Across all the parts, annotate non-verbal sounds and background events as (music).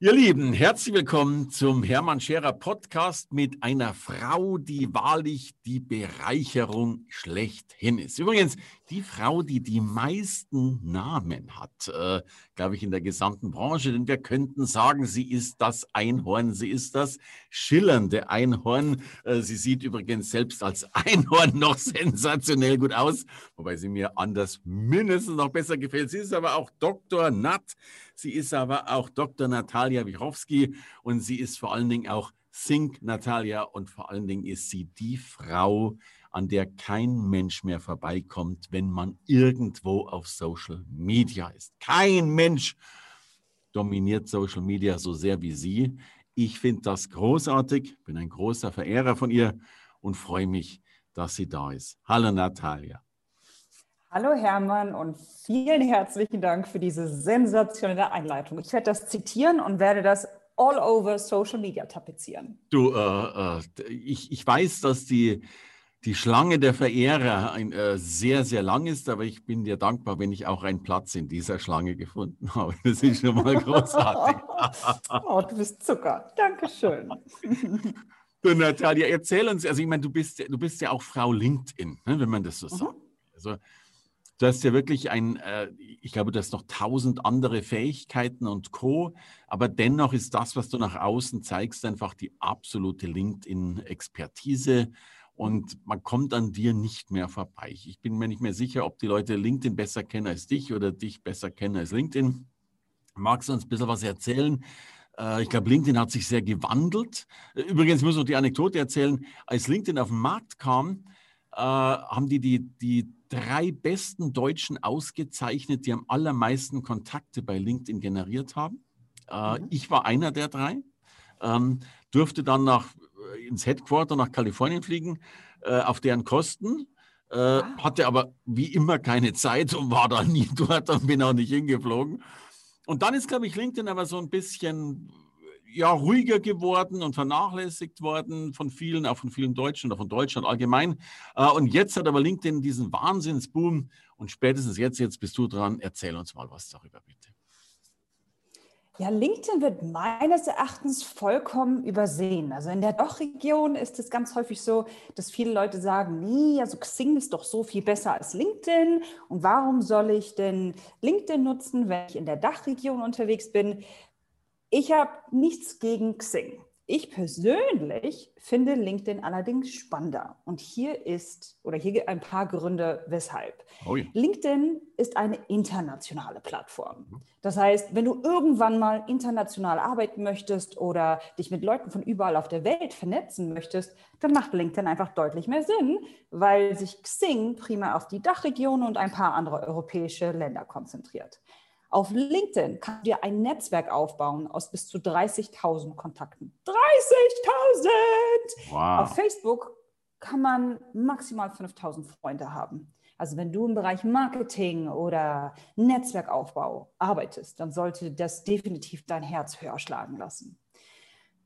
Ihr Lieben, herzlich willkommen zum Hermann Scherer Podcast mit einer Frau, die wahrlich die Bereicherung schlechthin ist. Übrigens, die Frau, die die meisten Namen hat, äh, glaube ich, in der gesamten Branche. Denn wir könnten sagen, sie ist das Einhorn, sie ist das schillernde Einhorn. Äh, sie sieht übrigens selbst als (laughs) Einhorn noch sensationell gut aus, wobei sie mir anders mindestens noch besser gefällt. Sie ist aber auch Dr. Nat, sie ist aber auch Dr. Natalia Wichowski und sie ist vor allen Dingen auch Sink Natalia und vor allen Dingen ist sie die Frau, an der kein Mensch mehr vorbeikommt, wenn man irgendwo auf Social Media ist. Kein Mensch dominiert Social Media so sehr wie sie. Ich finde das großartig, bin ein großer Verehrer von ihr und freue mich, dass sie da ist. Hallo Natalia. Hallo Hermann und vielen herzlichen Dank für diese sensationelle Einleitung. Ich werde das zitieren und werde das all over Social Media tapezieren. Du, äh, äh, ich, ich weiß, dass die die Schlange der Verehrer ein, äh, sehr, sehr lang ist, aber ich bin dir dankbar, wenn ich auch einen Platz in dieser Schlange gefunden (laughs) habe. Das ist schon mal großartig. (laughs) oh, du bist Zucker. Dankeschön. (laughs) Du, Natalia, erzähl uns, also ich meine, du bist, du bist ja auch Frau LinkedIn, ne, wenn man das so mhm. sagt. Also, du hast ja wirklich ein, äh, ich glaube, du hast noch tausend andere Fähigkeiten und Co. Aber dennoch ist das, was du nach außen zeigst, einfach die absolute LinkedIn-Expertise und man kommt an dir nicht mehr vorbei. Ich bin mir nicht mehr sicher, ob die Leute LinkedIn besser kennen als dich oder dich besser kennen als LinkedIn. Magst du uns ein bisschen was erzählen? Äh, ich glaube, LinkedIn hat sich sehr gewandelt. Übrigens muss ich noch die Anekdote erzählen. Als LinkedIn auf den Markt kam, äh, haben die, die die drei besten Deutschen ausgezeichnet, die am allermeisten Kontakte bei LinkedIn generiert haben. Äh, mhm. Ich war einer der drei, ähm, durfte dann nach äh, ins Headquarter nach Kalifornien fliegen, äh, auf deren Kosten. Äh, ah. Hatte aber wie immer keine Zeit und war da (laughs) nie dort und bin auch nicht hingeflogen. Und dann ist, glaube ich, LinkedIn aber so ein bisschen ja, ruhiger geworden und vernachlässigt worden von vielen, auch von vielen Deutschen oder von Deutschland allgemein. Äh, und jetzt hat aber LinkedIn diesen Wahnsinnsboom und spätestens jetzt, jetzt bist du dran. Erzähl uns mal was darüber, bitte. Ja, LinkedIn wird meines Erachtens vollkommen übersehen. Also in der Doch-Region ist es ganz häufig so, dass viele Leute sagen, nee, also Xing ist doch so viel besser als LinkedIn. Und warum soll ich denn LinkedIn nutzen, wenn ich in der Dachregion unterwegs bin? Ich habe nichts gegen Xing. Ich persönlich finde LinkedIn allerdings spannender. Und hier ist, oder hier ein paar Gründe, weshalb. Oh ja. LinkedIn ist eine internationale Plattform. Mhm. Das heißt, wenn du irgendwann mal international arbeiten möchtest oder dich mit Leuten von überall auf der Welt vernetzen möchtest, dann macht LinkedIn einfach deutlich mehr Sinn, weil sich Xing prima auf die Dachregion und ein paar andere europäische Länder konzentriert. Auf LinkedIn kannst du dir ein Netzwerk aufbauen aus bis zu 30.000 Kontakten. 30.000! Wow. Auf Facebook kann man maximal 5.000 Freunde haben. Also wenn du im Bereich Marketing oder Netzwerkaufbau arbeitest, dann sollte das definitiv dein Herz höher schlagen lassen.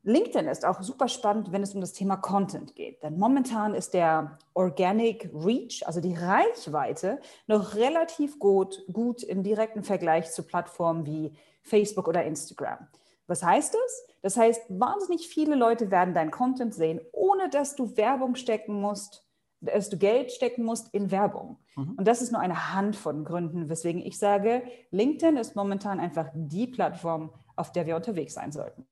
LinkedIn ist auch super spannend, wenn es um das Thema Content geht. Denn momentan ist der Organic Reach, also die Reichweite, noch relativ gut, gut im direkten Vergleich zu Plattformen wie Facebook oder Instagram. Was heißt das? Das heißt, wahnsinnig viele Leute werden dein Content sehen, ohne dass du Werbung stecken musst, dass du Geld stecken musst in Werbung. Mhm. Und das ist nur eine Hand von Gründen, weswegen ich sage, LinkedIn ist momentan einfach die Plattform, auf der wir unterwegs sein sollten.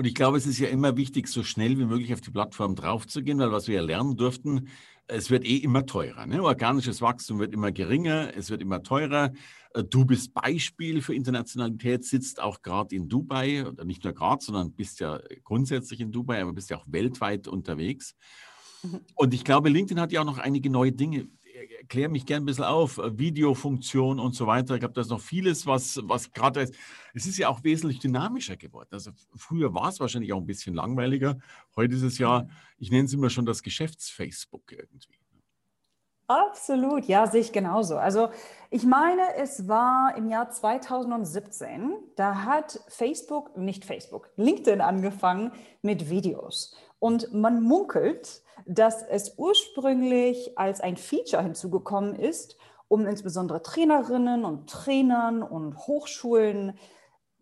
Und ich glaube, es ist ja immer wichtig, so schnell wie möglich auf die Plattform draufzugehen, weil was wir ja lernen durften, es wird eh immer teurer. Ne? Organisches Wachstum wird immer geringer, es wird immer teurer. Äh, du bist Beispiel für Internationalität, sitzt auch gerade in Dubai, oder nicht nur gerade, sondern bist ja grundsätzlich in Dubai, aber bist ja auch weltweit unterwegs. Mhm. Und ich glaube, LinkedIn hat ja auch noch einige neue Dinge klär mich gern ein bisschen auf, äh, Videofunktion und so weiter. Ich glaube, da ist noch vieles, was, was gerade, es ist ja auch wesentlich dynamischer geworden. Also früher war es wahrscheinlich auch ein bisschen langweiliger. Heute ist es ja, ich nenne es immer schon das Geschäfts-Facebook irgendwie. Absolut, ja, sehe ich genauso. Also ich meine, es war im Jahr 2017, da hat Facebook, nicht Facebook, LinkedIn angefangen mit Videos. Und man munkelt, dass es ursprünglich als ein Feature hinzugekommen ist, um insbesondere Trainerinnen und Trainern und Hochschulen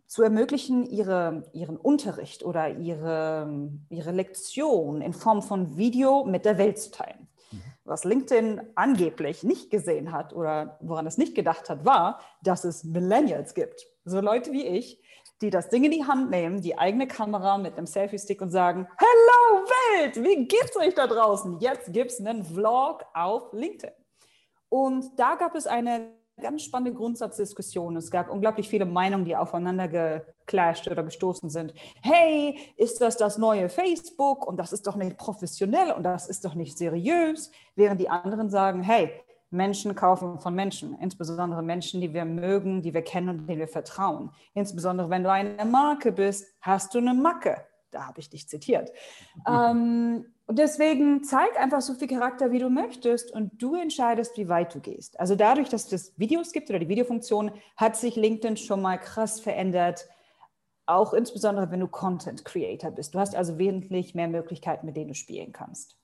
zu ermöglichen, ihre, ihren Unterricht oder ihre, ihre Lektion in Form von Video mit der Welt zu teilen. Mhm. Was LinkedIn angeblich nicht gesehen hat oder woran es nicht gedacht hat, war, dass es Millennials gibt. So Leute wie ich, die das Ding in die Hand nehmen, die eigene Kamera mit einem Selfie-Stick und sagen, Hello Welt, wie geht's euch da draußen? Jetzt gibt's einen Vlog auf LinkedIn. Und da gab es eine ganz spannende Grundsatzdiskussion. Es gab unglaublich viele Meinungen, die aufeinander geclasht oder gestoßen sind. Hey, ist das das neue Facebook? Und das ist doch nicht professionell und das ist doch nicht seriös. Während die anderen sagen, hey, Menschen kaufen von Menschen, insbesondere Menschen, die wir mögen, die wir kennen und denen wir vertrauen. Insbesondere wenn du eine Marke bist, hast du eine Macke. Da habe ich dich zitiert. Mhm. Ähm, und deswegen zeig einfach so viel Charakter, wie du möchtest und du entscheidest, wie weit du gehst. Also dadurch, dass es Videos gibt oder die Videofunktion, hat sich LinkedIn schon mal krass verändert. Auch insbesondere, wenn du Content Creator bist. Du hast also wesentlich mehr Möglichkeiten, mit denen du spielen kannst.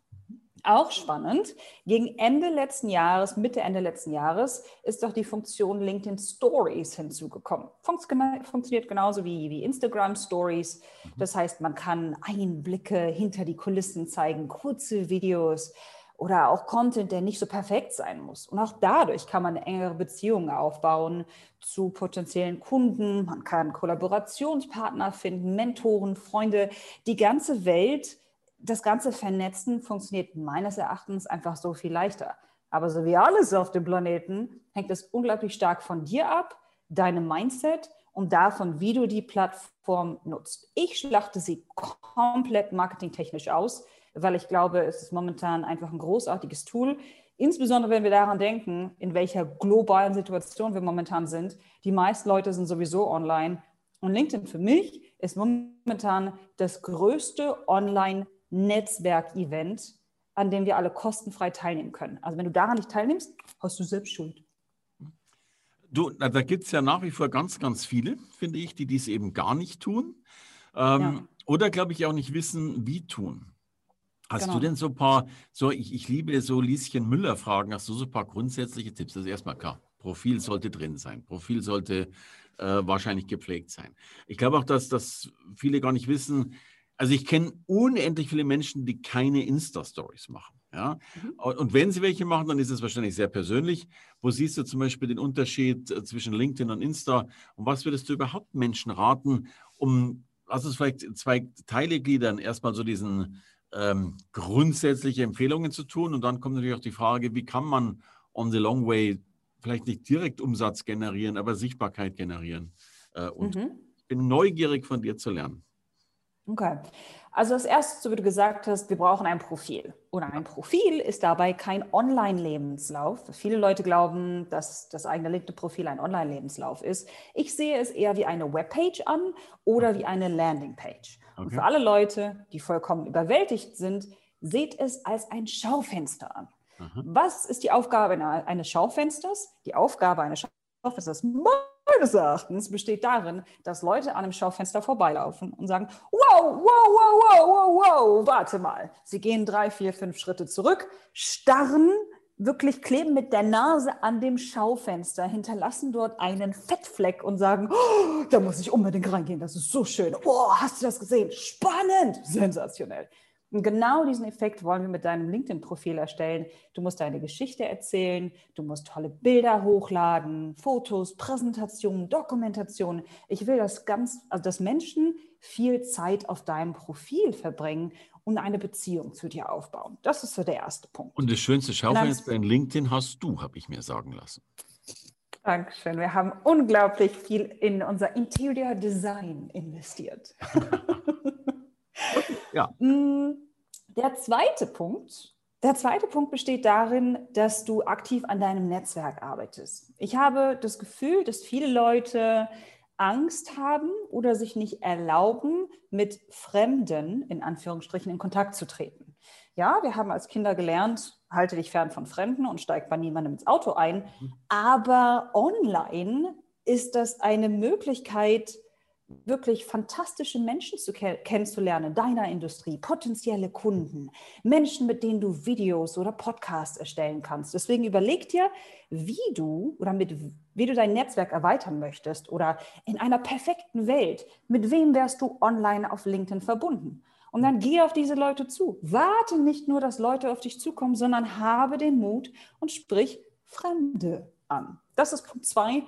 Auch spannend, gegen Ende letzten Jahres, Mitte, Ende letzten Jahres, ist doch die Funktion LinkedIn Stories hinzugekommen. funktioniert genauso wie, wie Instagram Stories. Mhm. Das heißt, man kann Einblicke hinter die Kulissen zeigen, kurze Videos oder auch Content, der nicht so perfekt sein muss. Und auch dadurch kann man engere Beziehungen aufbauen zu potenziellen Kunden. Man kann Kollaborationspartner finden, Mentoren, Freunde. Die ganze Welt das ganze Vernetzen funktioniert meines Erachtens einfach so viel leichter. Aber so wie alles auf dem Planeten hängt es unglaublich stark von dir ab, deinem Mindset und davon, wie du die Plattform nutzt. Ich schlachte sie komplett marketingtechnisch aus, weil ich glaube, es ist momentan einfach ein großartiges Tool. Insbesondere wenn wir daran denken, in welcher globalen Situation wir momentan sind. Die meisten Leute sind sowieso online. Und LinkedIn für mich ist momentan das größte Online- Netzwerkevent, an dem wir alle kostenfrei teilnehmen können. Also wenn du daran nicht teilnimmst, hast du selbst Schuld. Du, da gibt es ja nach wie vor ganz, ganz viele, finde ich, die dies eben gar nicht tun. Ähm, ja. Oder, glaube ich, auch nicht wissen, wie tun. Hast genau. du denn so ein paar, so ich, ich liebe so Lieschen Müller-Fragen, hast du so ein paar grundsätzliche Tipps? Das ist erstmal klar. Profil sollte drin sein. Profil sollte äh, wahrscheinlich gepflegt sein. Ich glaube auch, dass, dass viele gar nicht wissen, also ich kenne unendlich viele Menschen, die keine Insta-Stories machen. Ja? Mhm. Und wenn sie welche machen, dann ist es wahrscheinlich sehr persönlich. Wo siehst du zum Beispiel den Unterschied äh, zwischen LinkedIn und Insta? Und was würdest du überhaupt Menschen raten, um, lass uns vielleicht zwei Teile gliedern, erstmal so diesen ähm, grundsätzliche Empfehlungen zu tun. Und dann kommt natürlich auch die Frage, wie kann man on the long way vielleicht nicht direkt Umsatz generieren, aber Sichtbarkeit generieren. Äh, und mhm. ich bin neugierig von dir zu lernen. Okay. Also das Erste, so wie du gesagt hast, wir brauchen ein Profil. Und ein Profil ist dabei kein Online-Lebenslauf. Viele Leute glauben, dass das eigene LinkedIn-Profil ein Online-Lebenslauf ist. Ich sehe es eher wie eine Webpage an oder wie eine Landingpage. Okay. Und für alle Leute, die vollkommen überwältigt sind, seht es als ein Schaufenster an. Aha. Was ist die Aufgabe eines Schaufensters? Die Aufgabe eines Schaufensters meines Erachtens besteht darin, dass Leute an einem Schaufenster vorbeilaufen und sagen, wow, wow, wow, wow, wow, wow, warte mal. Sie gehen drei, vier, fünf Schritte zurück, starren, wirklich kleben mit der Nase an dem Schaufenster, hinterlassen dort einen Fettfleck und sagen, oh, da muss ich unbedingt reingehen, das ist so schön. Oh, hast du das gesehen? Spannend, sensationell. Und genau diesen Effekt wollen wir mit deinem LinkedIn-Profil erstellen. Du musst deine Geschichte erzählen, du musst tolle Bilder hochladen, Fotos, Präsentationen, Dokumentationen. Ich will, dass ganz, also dass Menschen viel Zeit auf deinem Profil verbringen und eine Beziehung zu dir aufbauen. Das ist so der erste Punkt. Und das schönste Schaufenster bei LinkedIn hast du, habe ich mir sagen lassen. Dankeschön. Wir haben unglaublich viel in unser Interior Design investiert. (laughs) ja. (laughs) Der zweite Punkt, der zweite Punkt besteht darin, dass du aktiv an deinem Netzwerk arbeitest. Ich habe das Gefühl, dass viele Leute Angst haben oder sich nicht erlauben, mit Fremden in Anführungsstrichen in Kontakt zu treten. Ja, wir haben als Kinder gelernt, halte dich fern von Fremden und steig bei niemandem ins Auto ein. Mhm. Aber online ist das eine Möglichkeit, wirklich fantastische Menschen zu ke kennenzulernen, deiner Industrie, potenzielle Kunden, Menschen, mit denen du Videos oder Podcasts erstellen kannst. Deswegen überleg dir, wie du oder mit wie du dein Netzwerk erweitern möchtest oder in einer perfekten Welt, mit wem wärst du online auf LinkedIn verbunden? Und dann geh auf diese Leute zu. Warte nicht nur, dass Leute auf dich zukommen, sondern habe den Mut und sprich Fremde an. Das ist Punkt zwei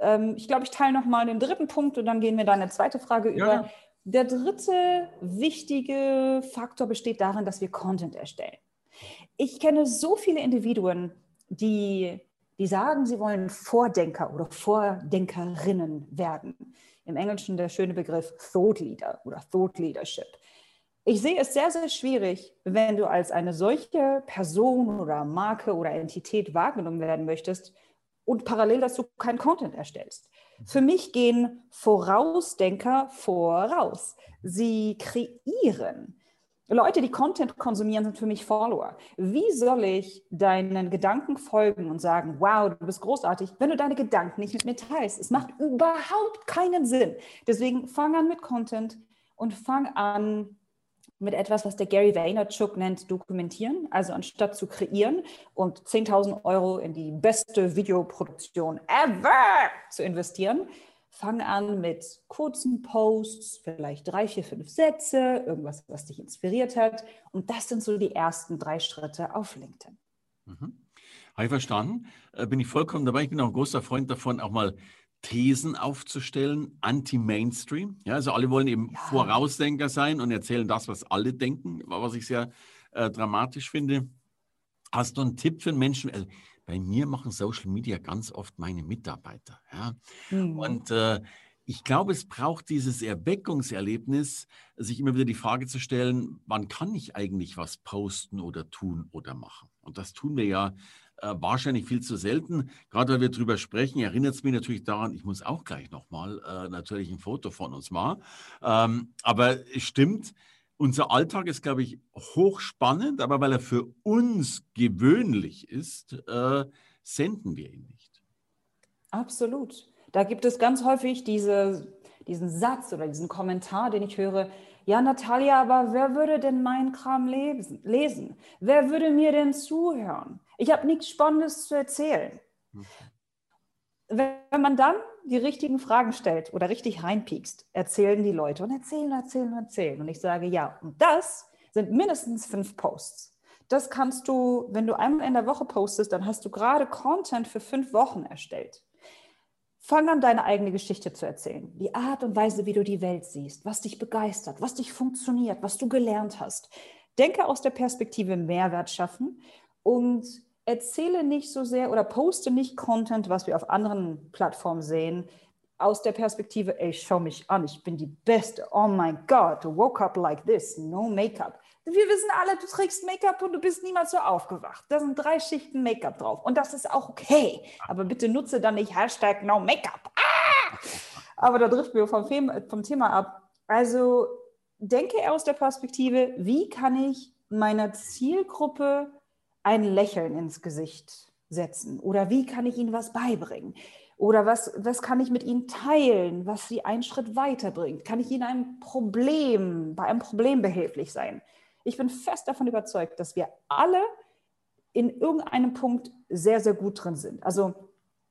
ähm, ich glaube, ich teile nochmal den dritten Punkt und dann gehen wir deine zweite Frage über. Ja. Der dritte wichtige Faktor besteht darin, dass wir Content erstellen. Ich kenne so viele Individuen, die, die sagen, sie wollen Vordenker oder Vordenkerinnen werden. Im Englischen der schöne Begriff Thought Leader oder Thought Leadership. Ich sehe es sehr, sehr schwierig, wenn du als eine solche Person oder Marke oder Entität wahrgenommen werden möchtest, und parallel dazu kein Content erstellst. Für mich gehen Vorausdenker voraus. Sie kreieren. Leute, die Content konsumieren, sind für mich Follower. Wie soll ich deinen Gedanken folgen und sagen, wow, du bist großartig, wenn du deine Gedanken nicht mit mir teilst? Es macht überhaupt keinen Sinn. Deswegen fang an mit Content und fang an, mit etwas, was der Gary Vaynerchuk nennt, dokumentieren. Also anstatt zu kreieren und 10.000 Euro in die beste Videoproduktion ever zu investieren, fang an mit kurzen Posts, vielleicht drei, vier, fünf Sätze, irgendwas, was dich inspiriert hat. Und das sind so die ersten drei Schritte auf LinkedIn. Mhm. Habe ich verstanden. Äh, bin ich vollkommen dabei. Ich bin auch ein großer Freund davon, auch mal Thesen aufzustellen, anti-Mainstream. Ja, also alle wollen eben ja. Vorausdenker sein und erzählen das, was alle denken, was ich sehr äh, dramatisch finde. Hast du einen Tipp für Menschen? Also bei mir machen Social Media ganz oft meine Mitarbeiter. Ja? Mhm. Und äh, ich glaube, es braucht dieses Erweckungserlebnis, sich immer wieder die Frage zu stellen, wann kann ich eigentlich was posten oder tun oder machen? Und das tun wir ja äh, wahrscheinlich viel zu selten. Gerade weil wir darüber sprechen, erinnert es mich natürlich daran, ich muss auch gleich nochmal äh, natürlich ein Foto von uns machen. Ähm, aber es stimmt, unser Alltag ist, glaube ich, hochspannend, aber weil er für uns gewöhnlich ist, äh, senden wir ihn nicht. Absolut. Da gibt es ganz häufig diese, diesen Satz oder diesen Kommentar, den ich höre, ja, Natalia, aber wer würde denn meinen Kram lesen? Wer würde mir denn zuhören? Ich habe nichts Spannendes zu erzählen. Wenn man dann die richtigen Fragen stellt oder richtig reinpiekst, erzählen die Leute und erzählen, erzählen, erzählen. Und ich sage, ja, und das sind mindestens fünf Posts. Das kannst du, wenn du einmal in der Woche postest, dann hast du gerade Content für fünf Wochen erstellt. Fang an, deine eigene Geschichte zu erzählen. Die Art und Weise, wie du die Welt siehst, was dich begeistert, was dich funktioniert, was du gelernt hast. Denke aus der Perspektive Mehrwert schaffen und erzähle nicht so sehr oder poste nicht Content, was wir auf anderen Plattformen sehen, aus der Perspektive, ey, schau mich an, ich bin die Beste. Oh mein Gott, woke up like this, no Make-up. Wir wissen alle, du trägst Make-up und du bist niemals so aufgewacht. Da sind drei Schichten Make-up drauf und das ist auch okay. Aber bitte nutze dann nicht Hashtag no Make-up. Ah! Aber da driften wir vom, vom Thema ab. Also denke aus der Perspektive, wie kann ich meiner Zielgruppe ein Lächeln ins Gesicht setzen? Oder wie kann ich ihnen was beibringen? Oder was, was kann ich mit ihnen teilen, was sie einen Schritt weiterbringt? Kann ich ihnen ein Problem, bei einem Problem behilflich sein? Ich bin fest davon überzeugt, dass wir alle in irgendeinem Punkt sehr, sehr gut drin sind. Also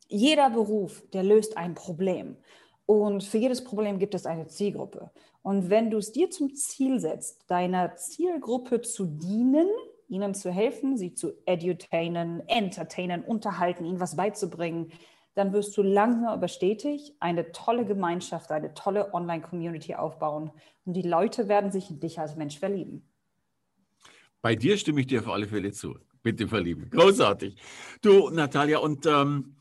jeder Beruf, der löst ein Problem. Und für jedes Problem gibt es eine Zielgruppe. Und wenn du es dir zum Ziel setzt, deiner Zielgruppe zu dienen, ihnen zu helfen, sie zu edutainen, entertainen, unterhalten, ihnen was beizubringen, dann wirst du langsam aber stetig eine tolle Gemeinschaft, eine tolle Online-Community aufbauen und die Leute werden sich in dich als Mensch verlieben. Bei dir stimme ich dir auf alle Fälle zu. Bitte verlieben. Großartig. Du, Natalia, und ähm,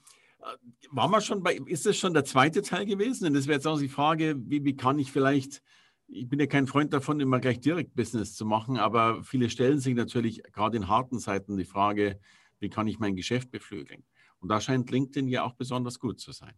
war man schon bei, ist das schon der zweite Teil gewesen? Und das wäre jetzt auch die Frage, wie, wie kann ich vielleicht ich bin ja kein Freund davon, immer gleich direkt Business zu machen, aber viele stellen sich natürlich gerade in harten Zeiten die Frage, wie kann ich mein Geschäft beflügeln? Und da scheint LinkedIn ja auch besonders gut zu sein.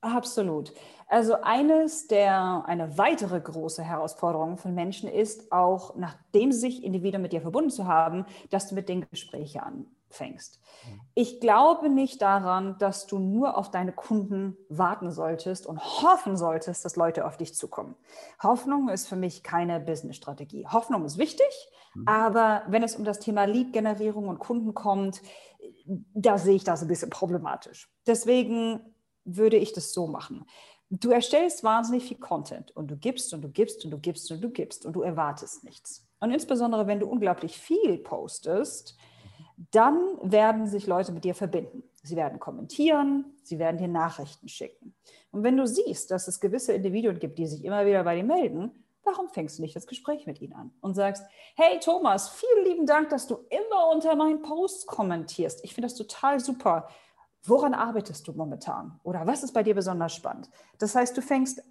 Absolut. Also eines der, eine weitere große Herausforderung von Menschen ist auch, nachdem sie sich Individuen mit dir verbunden zu haben, dass du mit den Gesprächen anfängst. Mhm. Ich glaube nicht daran, dass du nur auf deine Kunden warten solltest und hoffen solltest, dass Leute auf dich zukommen. Hoffnung ist für mich keine Business-Strategie. Hoffnung ist wichtig, mhm. aber wenn es um das Thema Lead-Generierung und Kunden kommt, da sehe ich das ein bisschen problematisch. Deswegen würde ich das so machen. Du erstellst wahnsinnig viel Content und du gibst und du gibst und du gibst und du gibst und du erwartest nichts. Und insbesondere, wenn du unglaublich viel postest, dann werden sich Leute mit dir verbinden. Sie werden kommentieren, sie werden dir Nachrichten schicken. Und wenn du siehst, dass es gewisse Individuen gibt, die sich immer wieder bei dir melden, warum fängst du nicht das Gespräch mit ihnen an und sagst, hey Thomas, vielen lieben Dank, dass du immer unter meinen Posts kommentierst. Ich finde das total super. Woran arbeitest du momentan? Oder was ist bei dir besonders spannend? Das heißt, du fängst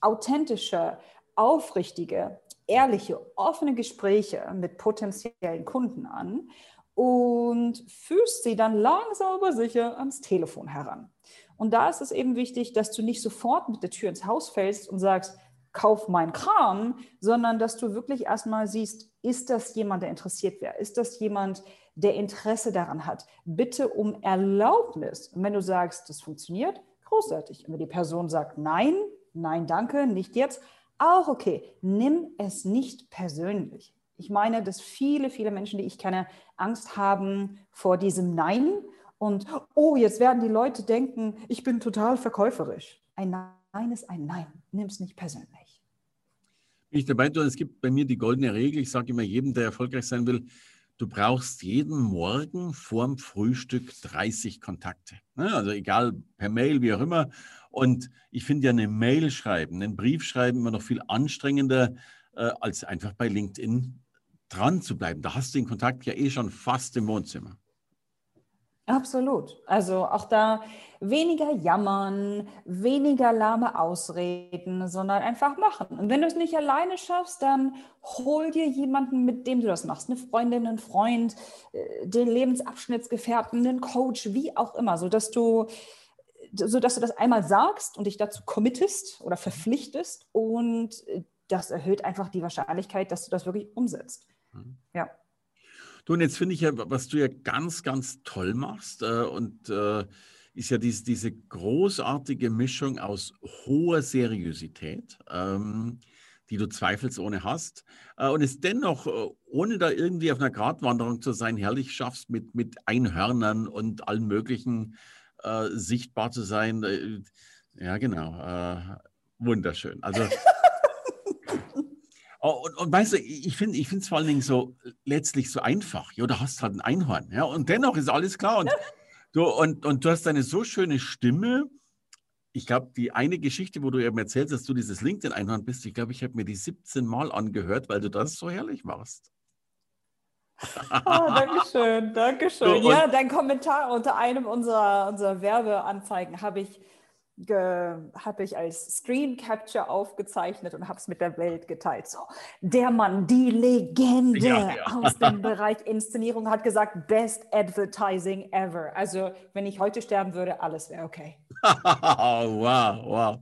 authentische, aufrichtige, ehrliche, offene Gespräche mit potenziellen Kunden an und führst sie dann langsam aber sicher ans Telefon heran. Und da ist es eben wichtig, dass du nicht sofort mit der Tür ins Haus fällst und sagst, kauf mein Kram, sondern dass du wirklich erstmal siehst, ist das jemand, der interessiert wäre? Ist das jemand, der Interesse daran hat? Bitte um Erlaubnis. Und wenn du sagst, das funktioniert, großartig. Und wenn die Person sagt, nein, nein, danke, nicht jetzt, auch okay. Nimm es nicht persönlich. Ich meine, dass viele, viele Menschen, die ich kenne, Angst haben vor diesem Nein und, oh, jetzt werden die Leute denken, ich bin total verkäuferisch. Ein Nein ist ein Nein. Nimm es nicht persönlich ich dabei es gibt bei mir die goldene Regel, ich sage immer jedem, der erfolgreich sein will, du brauchst jeden Morgen vorm Frühstück 30 Kontakte. Ne? Also egal, per Mail, wie auch immer. Und ich finde ja eine Mail schreiben, einen Brief schreiben immer noch viel anstrengender, äh, als einfach bei LinkedIn dran zu bleiben. Da hast du den Kontakt ja eh schon fast im Wohnzimmer. Absolut. Also auch da weniger jammern, weniger lahme Ausreden, sondern einfach machen. Und wenn du es nicht alleine schaffst, dann hol dir jemanden, mit dem du das machst. Eine Freundin, einen Freund, äh, den Lebensabschnittsgefährten, einen Coach, wie auch immer, sodass du, sodass du das einmal sagst und dich dazu committest oder verpflichtest. Und das erhöht einfach die Wahrscheinlichkeit, dass du das wirklich umsetzt. Mhm. Ja. Du, und jetzt finde ich ja, was du ja ganz, ganz toll machst äh, und äh, ist ja dies, diese großartige Mischung aus hoher Seriosität, ähm, die du zweifelsohne hast, äh, und es dennoch, äh, ohne da irgendwie auf einer Gratwanderung zu sein, herrlich schaffst, mit, mit Einhörnern und allen möglichen äh, sichtbar zu sein. Äh, ja, genau. wunderschön. Also (laughs) Oh, und, und, weißt du, ich finde ich es vor allen Dingen so letztlich so einfach. Ja, du hast halt ein Einhorn. Ja, und dennoch ist alles klar. Und, du, und, und du hast eine so schöne Stimme. Ich glaube, die eine Geschichte, wo du eben erzählst, dass du dieses LinkedIn-Einhorn bist, ich glaube, ich habe mir die 17 Mal angehört, weil du das so herrlich machst. Oh, Dankeschön, Dankeschön. Ja, dein Kommentar unter einem unserer, unserer Werbeanzeigen habe ich habe ich als Screen Capture aufgezeichnet und habe es mit der Welt geteilt. So, der Mann, die Legende ja, ja. aus dem (laughs) Bereich Inszenierung hat gesagt, best advertising ever. Also wenn ich heute sterben würde, alles wäre okay. (laughs) wow, wow.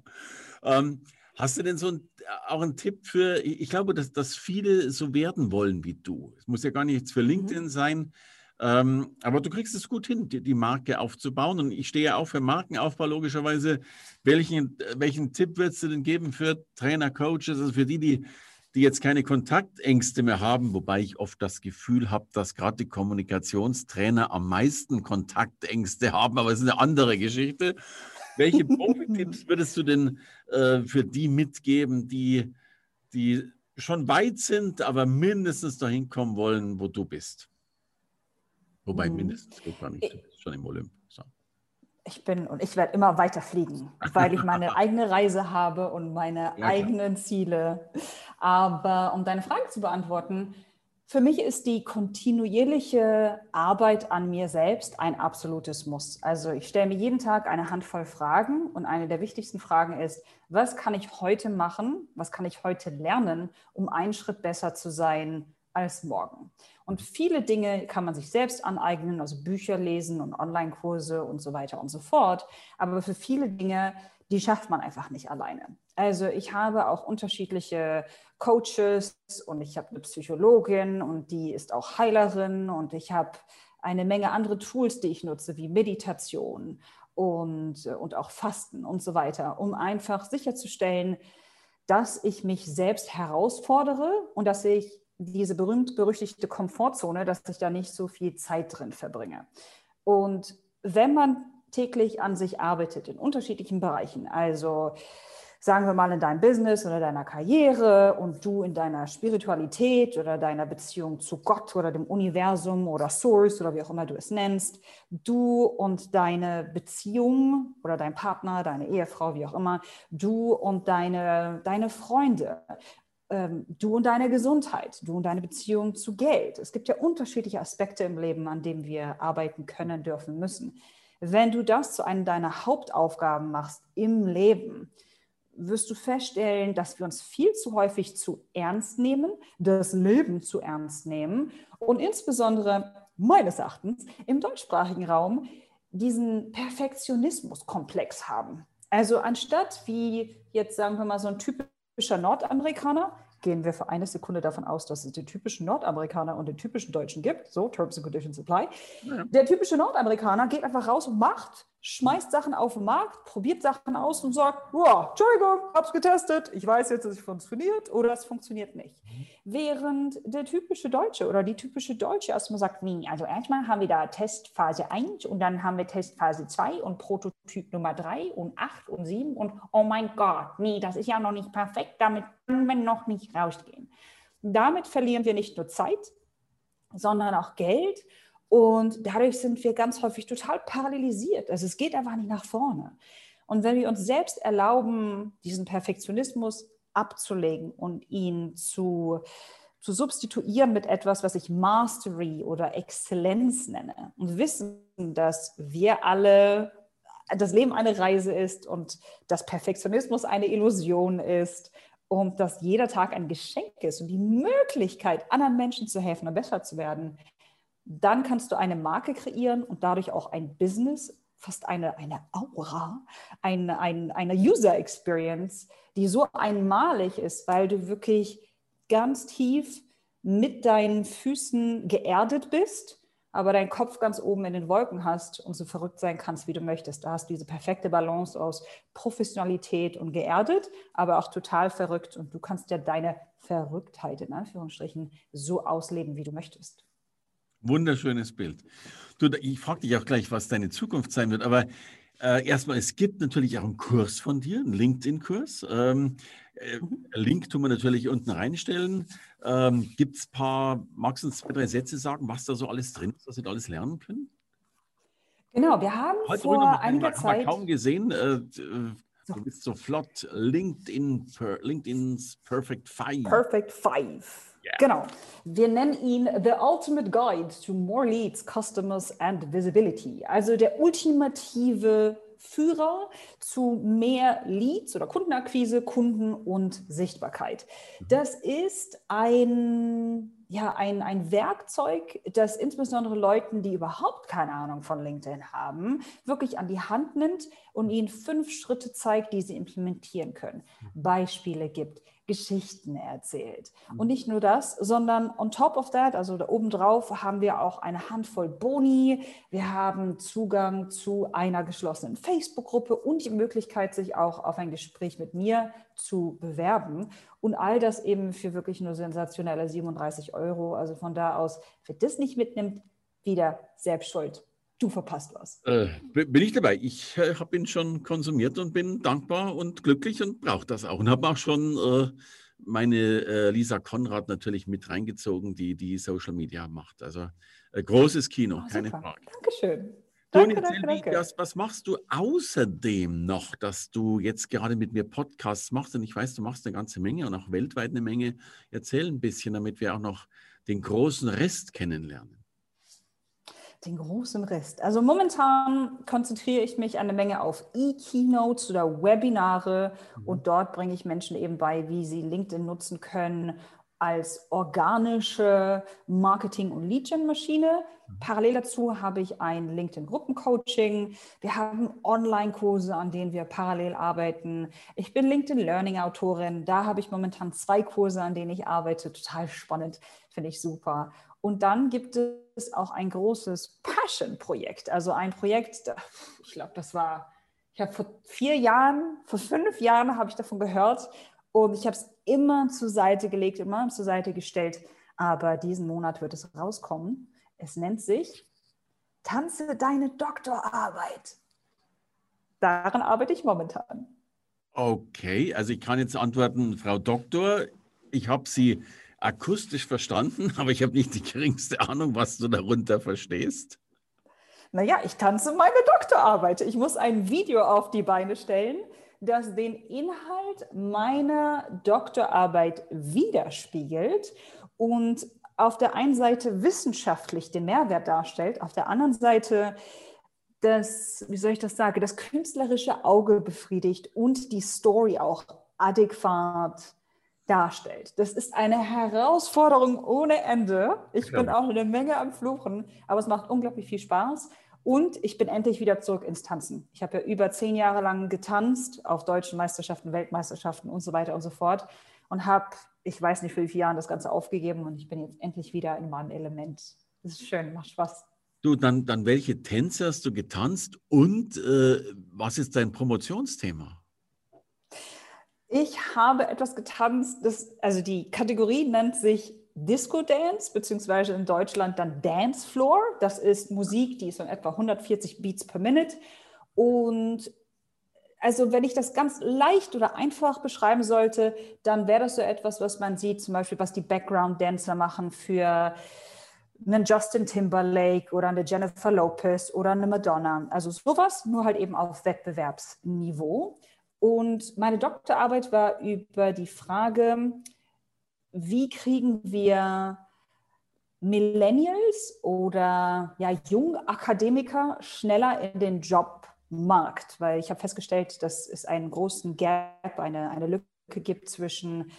Ähm, hast du denn so ein, auch einen Tipp für, ich glaube, dass, dass viele so werden wollen wie du. Es muss ja gar nicht für mhm. LinkedIn mhm. sein. Ähm, aber du kriegst es gut hin, die, die, Marke aufzubauen. Und ich stehe auch für Markenaufbau logischerweise. Welchen, welchen Tipp würdest du denn geben für Trainer, Coaches, also für die, die, die jetzt keine Kontaktängste mehr haben, wobei ich oft das Gefühl habe, dass gerade die Kommunikationstrainer am meisten Kontaktängste haben, aber es ist eine andere Geschichte. Welche (laughs) Profi-Tipps würdest du denn äh, für die mitgeben, die, die schon weit sind, aber mindestens dahin kommen wollen, wo du bist? Wobei mhm. mindestens man nicht, schon im Olymp. So. Ich bin und ich werde immer weiter fliegen, weil ich meine (laughs) eigene Reise habe und meine ja, eigenen Ziele. Aber um deine Frage zu beantworten, für mich ist die kontinuierliche Arbeit an mir selbst ein absolutes Muss. Also ich stelle mir jeden Tag eine Handvoll Fragen und eine der wichtigsten Fragen ist, was kann ich heute machen, was kann ich heute lernen, um einen Schritt besser zu sein als morgen. Und viele Dinge kann man sich selbst aneignen, also Bücher lesen und Online-Kurse und so weiter und so fort. Aber für viele Dinge, die schafft man einfach nicht alleine. Also ich habe auch unterschiedliche Coaches und ich habe eine Psychologin und die ist auch Heilerin und ich habe eine Menge andere Tools, die ich nutze, wie Meditation und, und auch Fasten und so weiter, um einfach sicherzustellen, dass ich mich selbst herausfordere und dass ich diese berühmt-berüchtigte Komfortzone, dass ich da nicht so viel Zeit drin verbringe. Und wenn man täglich an sich arbeitet in unterschiedlichen Bereichen, also sagen wir mal in deinem Business oder deiner Karriere und du in deiner Spiritualität oder deiner Beziehung zu Gott oder dem Universum oder Source oder wie auch immer du es nennst, du und deine Beziehung oder dein Partner, deine Ehefrau, wie auch immer, du und deine, deine Freunde, ähm, du und deine Gesundheit, du und deine Beziehung zu Geld. Es gibt ja unterschiedliche Aspekte im Leben, an denen wir arbeiten können, dürfen, müssen. Wenn du das zu einer deiner Hauptaufgaben machst im Leben, wirst du feststellen, dass wir uns viel zu häufig zu ernst nehmen, das Leben zu ernst nehmen und insbesondere meines Erachtens im deutschsprachigen Raum diesen Perfektionismuskomplex haben. Also anstatt wie jetzt sagen wir mal so ein typischer Nordamerikaner, gehen wir für eine Sekunde davon aus, dass es den typischen Nordamerikaner und den typischen Deutschen gibt, so Terms and Conditions Apply. Ja. Der typische Nordamerikaner geht einfach raus und macht schmeißt Sachen auf den Markt, probiert Sachen aus und sagt, wow, Entschuldigung, hab's getestet, ich weiß jetzt, dass es funktioniert oder es funktioniert nicht. Mhm. Während der typische Deutsche oder die typische Deutsche erstmal sagt, nee, also erstmal haben wir da Testphase 1 und dann haben wir Testphase 2 und Prototyp Nummer 3 und 8 und 7 und oh mein Gott, nee, das ist ja noch nicht perfekt, damit können wir noch nicht rausgehen. Damit verlieren wir nicht nur Zeit, sondern auch Geld und dadurch sind wir ganz häufig total paralysiert. Also es geht einfach nicht nach vorne. Und wenn wir uns selbst erlauben, diesen Perfektionismus abzulegen und ihn zu, zu substituieren mit etwas, was ich Mastery oder Exzellenz nenne und wissen, dass wir alle, das Leben eine Reise ist und dass Perfektionismus eine Illusion ist und dass jeder Tag ein Geschenk ist und die Möglichkeit, anderen Menschen zu helfen und besser zu werden, dann kannst du eine Marke kreieren und dadurch auch ein Business, fast eine, eine Aura, ein, ein, eine User Experience, die so einmalig ist, weil du wirklich ganz tief mit deinen Füßen geerdet bist, aber deinen Kopf ganz oben in den Wolken hast und so verrückt sein kannst, wie du möchtest. Da hast du diese perfekte Balance aus Professionalität und geerdet, aber auch total verrückt und du kannst ja deine Verrücktheit in Anführungsstrichen so ausleben, wie du möchtest. Wunderschönes Bild. Du, ich frage dich auch gleich, was deine Zukunft sein wird, aber äh, erstmal, es gibt natürlich auch einen Kurs von dir, einen LinkedIn-Kurs. Ähm, äh, mhm. Link tun wir natürlich unten reinstellen. Ähm, gibt es ein paar, magst du uns zwei, drei Sätze sagen, was da so alles drin ist, was wir da alles lernen können? Genau, wir haben Heute vor einiger Zeit... kaum gesehen, äh, äh du bist so flott, LinkedIn, per, LinkedIn's Perfect Five. Perfect Five. Yeah. Genau. Wir nennen ihn The Ultimate Guide to More Leads, Customers and Visibility. Also der ultimative Führer zu mehr Leads oder Kundenakquise, Kunden und Sichtbarkeit. Mhm. Das ist ein, ja, ein, ein Werkzeug, das insbesondere Leuten, die überhaupt keine Ahnung von LinkedIn haben, wirklich an die Hand nimmt und ihnen fünf Schritte zeigt, die sie implementieren können. Mhm. Beispiele gibt, Geschichten erzählt. Und nicht nur das, sondern on top of that, also da oben drauf, haben wir auch eine Handvoll Boni. Wir haben Zugang zu einer geschlossenen Facebook-Gruppe und die Möglichkeit, sich auch auf ein Gespräch mit mir zu bewerben. Und all das eben für wirklich nur sensationelle 37 Euro. Also von da aus, wer das nicht mitnimmt, wieder selbst schuld du verpasst was. Äh, bin ich dabei. Ich äh, habe ihn schon konsumiert und bin dankbar und glücklich und brauche das auch. Und habe auch schon äh, meine äh, Lisa Konrad natürlich mit reingezogen, die die Social Media macht. Also äh, großes Kino, oh, keine super. Frage. Dankeschön. Toni, danke, danke, danke. Das, was machst du außerdem noch, dass du jetzt gerade mit mir Podcasts machst? Und ich weiß, du machst eine ganze Menge und auch weltweit eine Menge. Erzähl ein bisschen, damit wir auch noch den großen Rest kennenlernen den großen Rest. Also momentan konzentriere ich mich eine Menge auf E-Keynotes oder Webinare mhm. und dort bringe ich Menschen eben bei, wie sie LinkedIn nutzen können, als organische Marketing- und Lead-Gen-Maschine. Parallel dazu habe ich ein LinkedIn-Gruppencoaching. Wir haben Online-Kurse, an denen wir parallel arbeiten. Ich bin LinkedIn-Learning-Autorin. Da habe ich momentan zwei Kurse, an denen ich arbeite. Total spannend, finde ich super. Und dann gibt es auch ein großes Passion-Projekt, also ein Projekt, ich glaube, das war, ich habe vor vier Jahren, vor fünf Jahren habe ich davon gehört und ich habe es immer zur Seite gelegt, immer zur Seite gestellt. Aber diesen Monat wird es rauskommen. Es nennt sich Tanze deine Doktorarbeit. Daran arbeite ich momentan. Okay, also ich kann jetzt antworten, Frau Doktor, ich habe Sie akustisch verstanden, (laughs) aber ich habe nicht die geringste Ahnung, was du darunter verstehst. Naja, ich tanze meine Doktorarbeit. Ich muss ein Video auf die Beine stellen, das den Inhalt meiner Doktorarbeit widerspiegelt und auf der einen Seite wissenschaftlich den Mehrwert darstellt, auf der anderen Seite das, wie soll ich das sagen, das künstlerische Auge befriedigt und die Story auch adäquat darstellt. Das ist eine Herausforderung ohne Ende. Ich bin auch eine Menge am Fluchen, aber es macht unglaublich viel Spaß. Und ich bin endlich wieder zurück ins Tanzen. Ich habe ja über zehn Jahre lang getanzt auf deutschen Meisterschaften, Weltmeisterschaften und so weiter und so fort und habe, ich weiß nicht, für wie viele Jahre das Ganze aufgegeben und ich bin jetzt endlich wieder in meinem Element. Das ist schön, macht Spaß. Du, dann, dann welche Tänze hast du getanzt und äh, was ist dein Promotionsthema? Ich habe etwas getanzt, das, also die Kategorie nennt sich Disco Dance, beziehungsweise in Deutschland dann Dance Floor. Das ist Musik, die ist so etwa 140 Beats per Minute. Und also wenn ich das ganz leicht oder einfach beschreiben sollte, dann wäre das so etwas, was man sieht, zum Beispiel, was die Background-Dancer machen für einen Justin Timberlake oder eine Jennifer Lopez oder eine Madonna. Also sowas, nur halt eben auf Wettbewerbsniveau. Und meine Doktorarbeit war über die Frage, wie kriegen wir Millennials oder ja, junge Akademiker schneller in den Jobmarkt? Weil ich habe festgestellt, dass es einen großen Gap, eine, eine Lücke gibt zwischen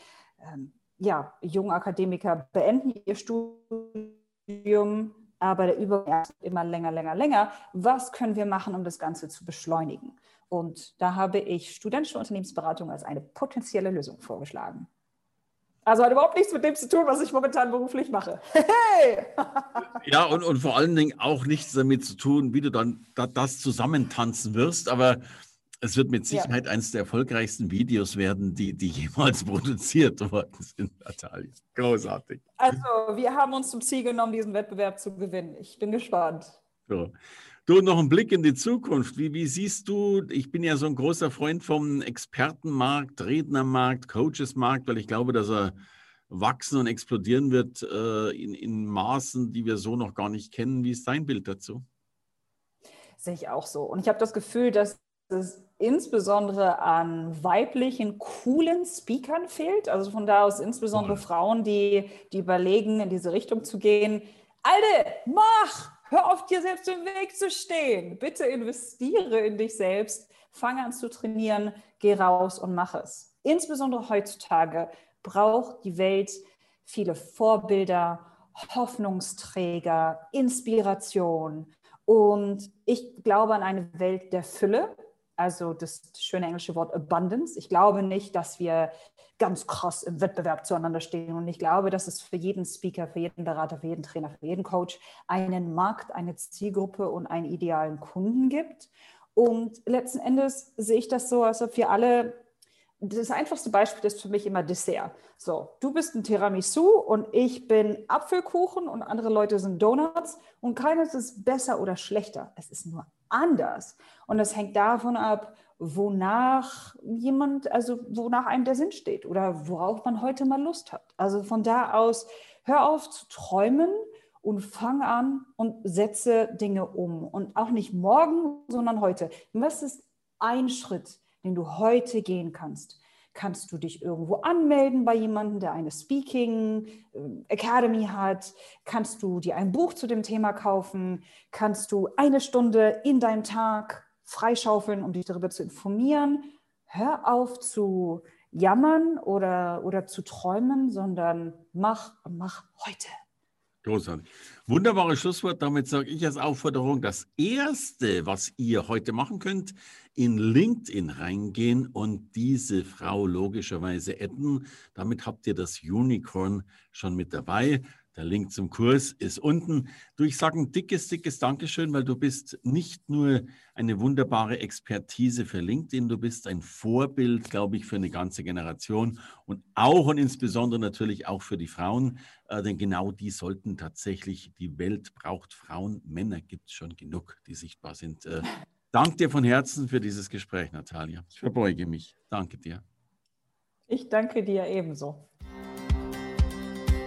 ähm, ja, junge beenden ihr Studium, aber der Übergang immer länger, länger, länger. Was können wir machen, um das Ganze zu beschleunigen? Und da habe ich studentische Unternehmensberatung als eine potenzielle Lösung vorgeschlagen. Also hat überhaupt nichts mit dem zu tun, was ich momentan beruflich mache. (laughs) Hey! ja, und, und vor allen Dingen auch nichts damit zu tun, wie du dann das zusammentanzen wirst. Aber es wird mit Sicherheit ja. eines der erfolgreichsten Videos werden, die, die jemals (laughs) produziert worden sind, Natalia. Großartig. Also, wir haben uns zum Ziel genommen, diesen Wettbewerb zu gewinnen. Ich bin gespannt. So. Du, noch ein Blick in die Zukunft. Wie, wie siehst du, ich bin ja so ein großer Freund vom Expertenmarkt, Rednermarkt, Coachesmarkt, weil ich glaube, dass er wachsen und explodieren wird äh, in, in Maßen, die wir so noch gar nicht kennen. Wie ist dein Bild dazu? Sehe ich auch so. Und ich habe das Gefühl, dass es insbesondere an weiblichen, coolen Speakern fehlt. Also von da aus insbesondere cool. Frauen, die, die überlegen, in diese Richtung zu gehen. Alte, mach! Hör auf, dir selbst im Weg zu stehen. Bitte investiere in dich selbst. Fange an zu trainieren, geh raus und mach es. Insbesondere heutzutage braucht die Welt viele Vorbilder, Hoffnungsträger, Inspiration. Und ich glaube an eine Welt der Fülle, also das schöne englische Wort Abundance. Ich glaube nicht, dass wir ganz krass im Wettbewerb zueinander stehen. Und ich glaube, dass es für jeden Speaker, für jeden Berater, für jeden Trainer, für jeden Coach einen Markt, eine Zielgruppe und einen idealen Kunden gibt. Und letzten Endes sehe ich das so, als ob wir alle das einfachste Beispiel ist für mich immer Dessert. So, du bist ein Tiramisu und ich bin Apfelkuchen und andere Leute sind Donuts und keines ist besser oder schlechter. Es ist nur anders. Und das hängt davon ab, wonach jemand, also wonach einem der Sinn steht oder worauf man heute mal Lust hat. Also von da aus, hör auf zu träumen und fang an und setze Dinge um. Und auch nicht morgen, sondern heute. Was ist ein Schritt, den du heute gehen kannst? Kannst du dich irgendwo anmelden bei jemandem, der eine Speaking ähm, Academy hat? Kannst du dir ein Buch zu dem Thema kaufen? Kannst du eine Stunde in deinem Tag freischaufeln, um dich darüber zu informieren. Hör auf zu jammern oder, oder zu träumen, sondern mach mach heute. Großartig. Wunderbares Schlusswort. Damit sage ich als Aufforderung, das Erste, was ihr heute machen könnt, in LinkedIn reingehen und diese Frau logischerweise adden. Damit habt ihr das Unicorn schon mit dabei. Der Link zum Kurs ist unten. Du, ich sage ein dickes, dickes Dankeschön, weil du bist nicht nur eine wunderbare Expertise für LinkedIn, du bist ein Vorbild, glaube ich, für eine ganze Generation und auch und insbesondere natürlich auch für die Frauen, äh, denn genau die sollten tatsächlich, die Welt braucht Frauen, Männer gibt es schon genug, die sichtbar sind. Äh, danke dir von Herzen für dieses Gespräch, Natalia. Ich verbeuge mich. Danke dir. Ich danke dir ebenso.